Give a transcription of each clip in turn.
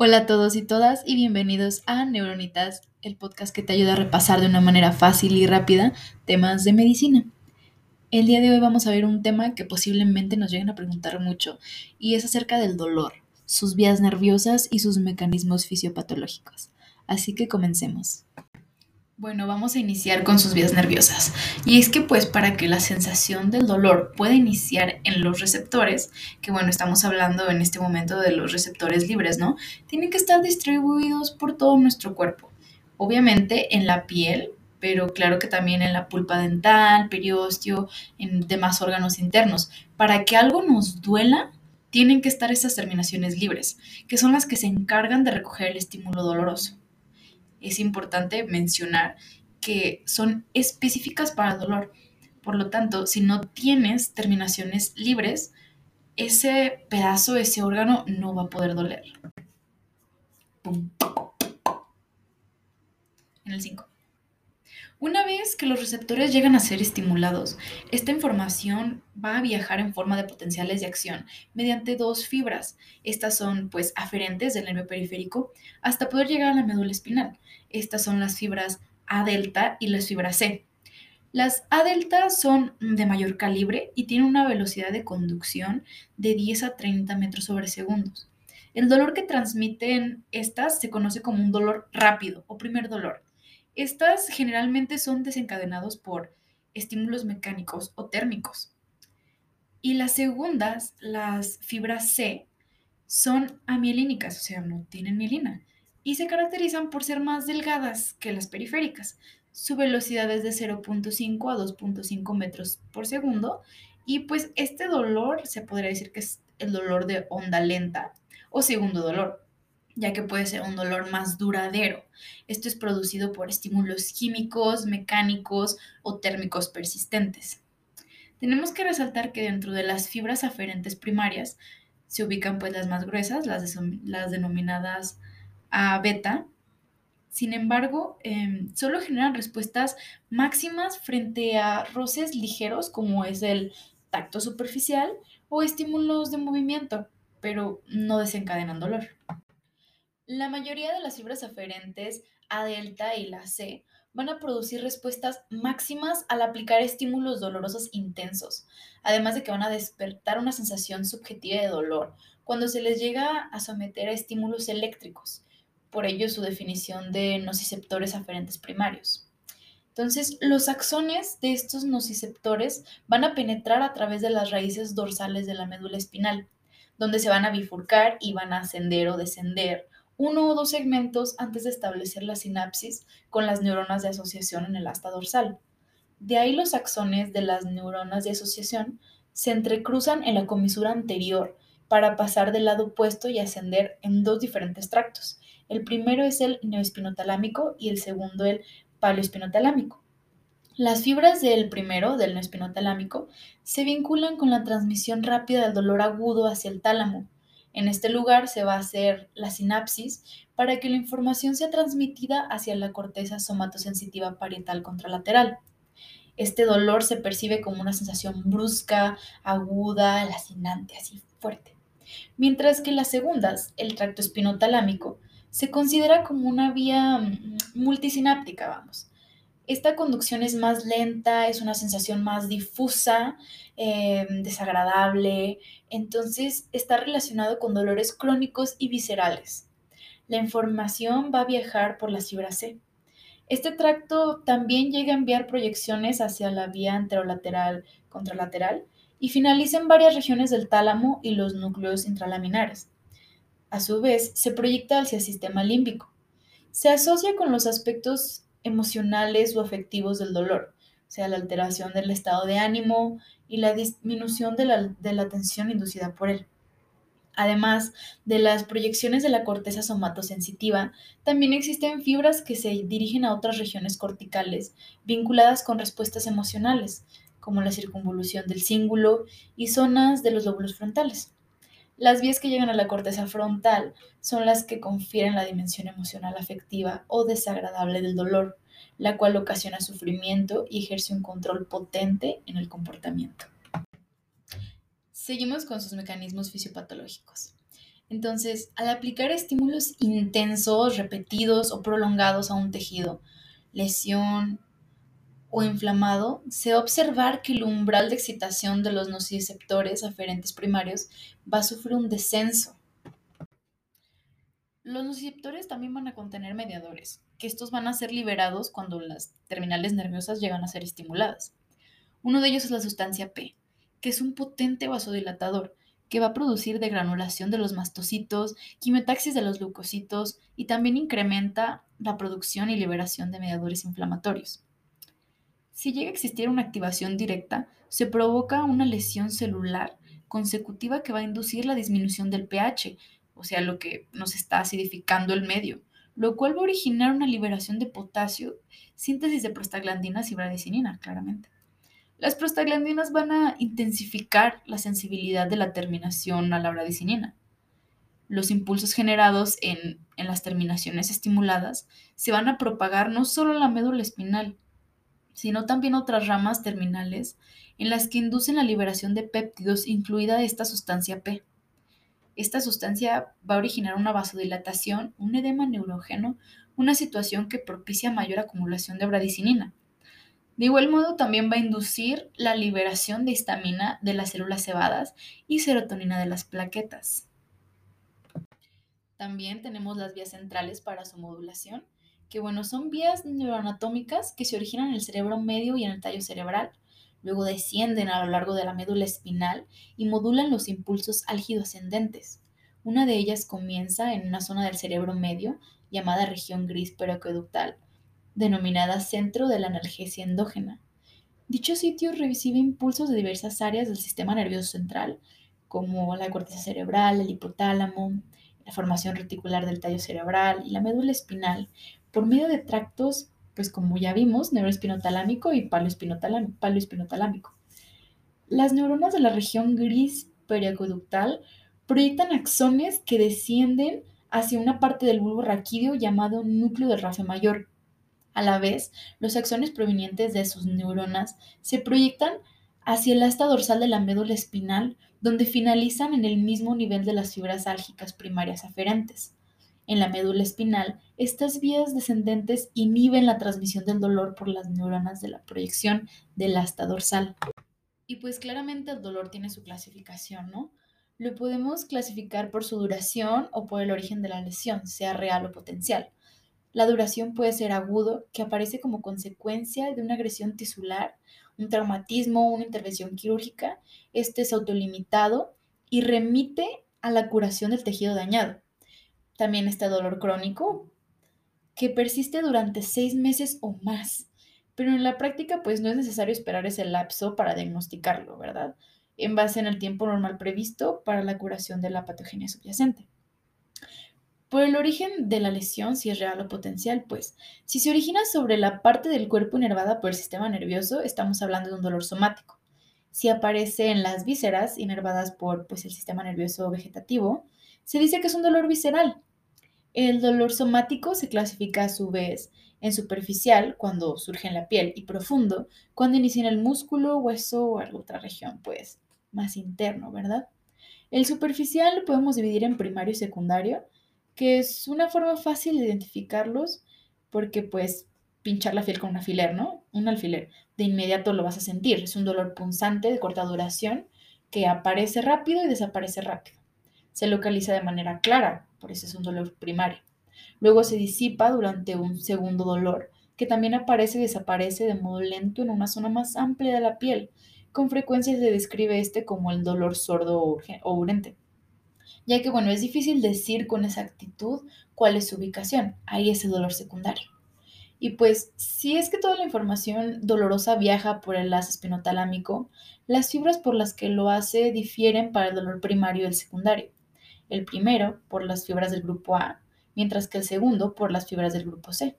Hola a todos y todas y bienvenidos a Neuronitas, el podcast que te ayuda a repasar de una manera fácil y rápida temas de medicina. El día de hoy vamos a ver un tema que posiblemente nos lleguen a preguntar mucho y es acerca del dolor, sus vías nerviosas y sus mecanismos fisiopatológicos. Así que comencemos. Bueno, vamos a iniciar con sus vías nerviosas. Y es que pues para que la sensación del dolor pueda iniciar en los receptores, que bueno, estamos hablando en este momento de los receptores libres, ¿no? Tienen que estar distribuidos por todo nuestro cuerpo. Obviamente en la piel, pero claro que también en la pulpa dental, periósteo, en demás órganos internos. Para que algo nos duela, tienen que estar esas terminaciones libres, que son las que se encargan de recoger el estímulo doloroso es importante mencionar que son específicas para el dolor. Por lo tanto, si no tienes terminaciones libres, ese pedazo, ese órgano no va a poder doler. En el 5. Una vez que los receptores llegan a ser estimulados, esta información va a viajar en forma de potenciales de acción mediante dos fibras. Estas son pues aferentes del nervio periférico hasta poder llegar a la médula espinal. Estas son las fibras A delta y las fibras C. Las A delta son de mayor calibre y tienen una velocidad de conducción de 10 a 30 metros sobre segundos. El dolor que transmiten estas se conoce como un dolor rápido o primer dolor estas generalmente son desencadenados por estímulos mecánicos o térmicos. Y las segundas, las fibras C, son amielínicas, o sea, no tienen mielina, y se caracterizan por ser más delgadas que las periféricas. Su velocidad es de 0.5 a 2.5 metros por segundo, y pues este dolor se podría decir que es el dolor de onda lenta o segundo dolor ya que puede ser un dolor más duradero. Esto es producido por estímulos químicos, mecánicos o térmicos persistentes. Tenemos que resaltar que dentro de las fibras aferentes primarias se ubican pues las más gruesas, las, denominadas A beta. Sin embargo, em, solo generan respuestas máximas frente a roces ligeros como es el tacto superficial o estímulos de movimiento, pero no desencadenan dolor. La mayoría de las fibras aferentes A delta y la C van a producir respuestas máximas al aplicar estímulos dolorosos intensos, además de que van a despertar una sensación subjetiva de dolor cuando se les llega a someter a estímulos eléctricos, por ello su definición de nociceptores aferentes primarios. Entonces, los axones de estos nociceptores van a penetrar a través de las raíces dorsales de la médula espinal, donde se van a bifurcar y van a ascender o descender uno o dos segmentos antes de establecer la sinapsis con las neuronas de asociación en el asta dorsal. De ahí los axones de las neuronas de asociación se entrecruzan en la comisura anterior para pasar del lado opuesto y ascender en dos diferentes tractos. El primero es el neoespinotalámico y el segundo el paleoespinotalámico. Las fibras del primero, del neoespinotalámico, se vinculan con la transmisión rápida del dolor agudo hacia el tálamo, en este lugar se va a hacer la sinapsis para que la información sea transmitida hacia la corteza somatosensitiva parietal contralateral. Este dolor se percibe como una sensación brusca, aguda, lacinante, así fuerte. Mientras que las segundas, el tracto espinotalámico, se considera como una vía mm, multisináptica, vamos. Esta conducción es más lenta, es una sensación más difusa, em, desagradable, entonces está relacionado con dolores crónicos y viscerales. La información va a viajar por la fibra C. Este tracto también llega a enviar proyecciones hacia la vía anterolateral contralateral y finaliza en varias regiones del tálamo y los núcleos intralaminares. A su vez, se proyecta hacia el sistema límbico. Se asocia con los aspectos emocionales o afectivos del dolor, o sea, la alteración del estado de ánimo y la disminución de la, de la tensión inducida por él. Además de las proyecciones de la corteza somatosensitiva, también existen fibras que se dirigen a otras regiones corticales vinculadas con respuestas emocionales, como la circunvolución del cíngulo y zonas de los lóbulos frontales. Las vías que llegan a la corteza frontal son las que confieren la dimensión emocional afectiva o desagradable del dolor, la cual ocasiona sufrimiento y ejerce un control potente en el comportamiento. Seguimos con sus mecanismos fisiopatológicos. Entonces, al aplicar estímulos intensos, repetidos o prolongados a un tejido, lesión o inflamado, se va a observar que el umbral de excitación de los nociceptores aferentes primarios va a sufrir un descenso. Los nociceptores también van a contener mediadores, que estos van a ser liberados cuando las terminales nerviosas llegan a ser estimuladas. Uno de ellos es la sustancia P, que es un potente vasodilatador que va a producir degranulación de los mastocitos, quimiotaxis de los leucocitos y también incrementa la producción y liberación de mediadores inflamatorios. Si llega a existir una activación directa, se provoca una lesión celular consecutiva que va a inducir la disminución del pH, o sea, lo que nos está acidificando el medio, lo cual va a originar una liberación de potasio, síntesis de prostaglandinas y bradicinina, claramente. Las prostaglandinas van a intensificar la sensibilidad de la terminación a la bradicinina. Los impulsos generados en, en las terminaciones estimuladas se van a propagar no solo a la médula espinal, sino también otras ramas terminales en las que inducen la liberación de péptidos, incluida esta sustancia P. Esta sustancia va a originar una vasodilatación, un edema neurógeno, una situación que propicia mayor acumulación de bradicinina. De igual modo, también va a inducir la liberación de histamina de las células cebadas y serotonina de las plaquetas. También tenemos las vías centrales para su modulación, que bueno, son vías neuroanatómicas que se originan en el cerebro medio y en el tallo cerebral. Luego descienden a lo largo de la médula espinal y modulan los impulsos álgido ascendentes. Una de ellas comienza en una zona del cerebro medio llamada región gris periaqueductal, denominada centro de la analgesia endógena. Dicho sitio recibe impulsos de diversas áreas del sistema nervioso central, como la corteza cerebral, el hipotálamo, la formación reticular del tallo cerebral y la médula espinal, por medio de tractos, pues como ya vimos, neuroespinotalámico y paloespinotalámico. Las neuronas de la región gris periaqueductal proyectan axones que descienden hacia una parte del bulbo raquídeo llamado núcleo del rafe mayor. A la vez, los axones provenientes de sus neuronas se proyectan hacia el asta dorsal de la médula espinal, donde finalizan en el mismo nivel de las fibras álgicas primarias aferentes. En la médula espinal, estas vías descendentes inhiben la transmisión del dolor por las neuronas de la proyección del asta dorsal. Y pues claramente el dolor tiene su clasificación, ¿no? Lo podemos clasificar por su duración o por el origen de la lesión, sea real o potencial. La duración puede ser agudo, que aparece como consecuencia de una agresión tisular, un traumatismo, una intervención quirúrgica. Este es autolimitado y remite a la curación del tejido dañado. También está dolor crónico, que persiste durante seis meses o más. Pero en la práctica, pues no es necesario esperar ese lapso para diagnosticarlo, ¿verdad? En base en el tiempo normal previsto para la curación de la patogenia subyacente. Por el origen de la lesión, si es real o potencial, pues si se origina sobre la parte del cuerpo inervada por el sistema nervioso, estamos hablando de un dolor somático. Si aparece en las vísceras inervadas por pues, el sistema nervioso vegetativo, se dice que es un dolor visceral, el dolor somático se clasifica a su vez en superficial, cuando surge en la piel, y profundo, cuando inicia en el músculo, hueso o alguna otra región, pues, más interno, ¿verdad? El superficial lo podemos dividir en primario y secundario, que es una forma fácil de identificarlos porque, pues, pinchar la piel con un alfiler, ¿no? Un alfiler. De inmediato lo vas a sentir. Es un dolor punzante de corta duración que aparece rápido y desaparece rápido. Se localiza de manera clara, por eso es un dolor primario. Luego se disipa durante un segundo dolor, que también aparece y desaparece de modo lento en una zona más amplia de la piel. Con frecuencia se describe este como el dolor sordo o urente, ya que bueno, es difícil decir con exactitud cuál es su ubicación. Ahí es el dolor secundario. Y pues, si es que toda la información dolorosa viaja por el lazo espinotalámico, las fibras por las que lo hace difieren para el dolor primario y el secundario el primero por las fibras del grupo A, mientras que el segundo por las fibras del grupo C.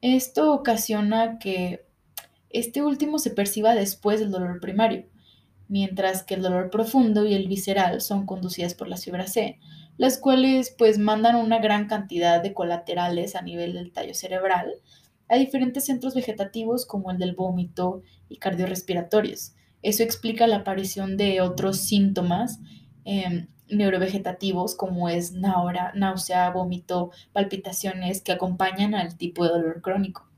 Esto ocasiona que este último se perciba después del dolor primario, mientras que el dolor profundo y el visceral son conducidas por las fibras C, las cuales pues mandan una gran cantidad de colaterales a nivel del tallo cerebral a diferentes centros vegetativos como el del vómito y cardiorrespiratorios. Eso explica la aparición de otros síntomas em, neurovegetativos como es náusea, vómito, palpitaciones que acompañan al tipo de dolor crónico.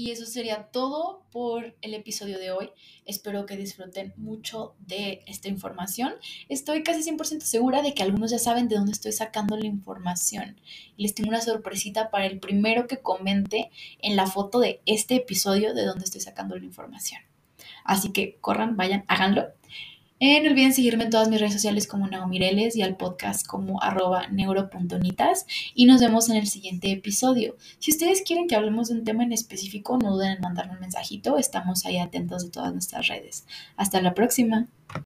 Y eso sería todo por el episodio de hoy. Espero que disfruten mucho de esta información. Estoy casi 100% segura de que algunos ya saben de dónde estoy sacando la información. Les tengo una sorpresita para el primero que comente en la foto de este episodio de dónde estoy sacando la información. Así que corran, vayan, háganlo. No olviden seguirme en todas mis redes sociales como Naomireles y al podcast como arroba neuro.nitas y nos vemos en el siguiente episodio. Si ustedes quieren que hablemos de un tema en específico, no duden en mandarme un mensajito, estamos ahí atentos de todas nuestras redes. Hasta la próxima.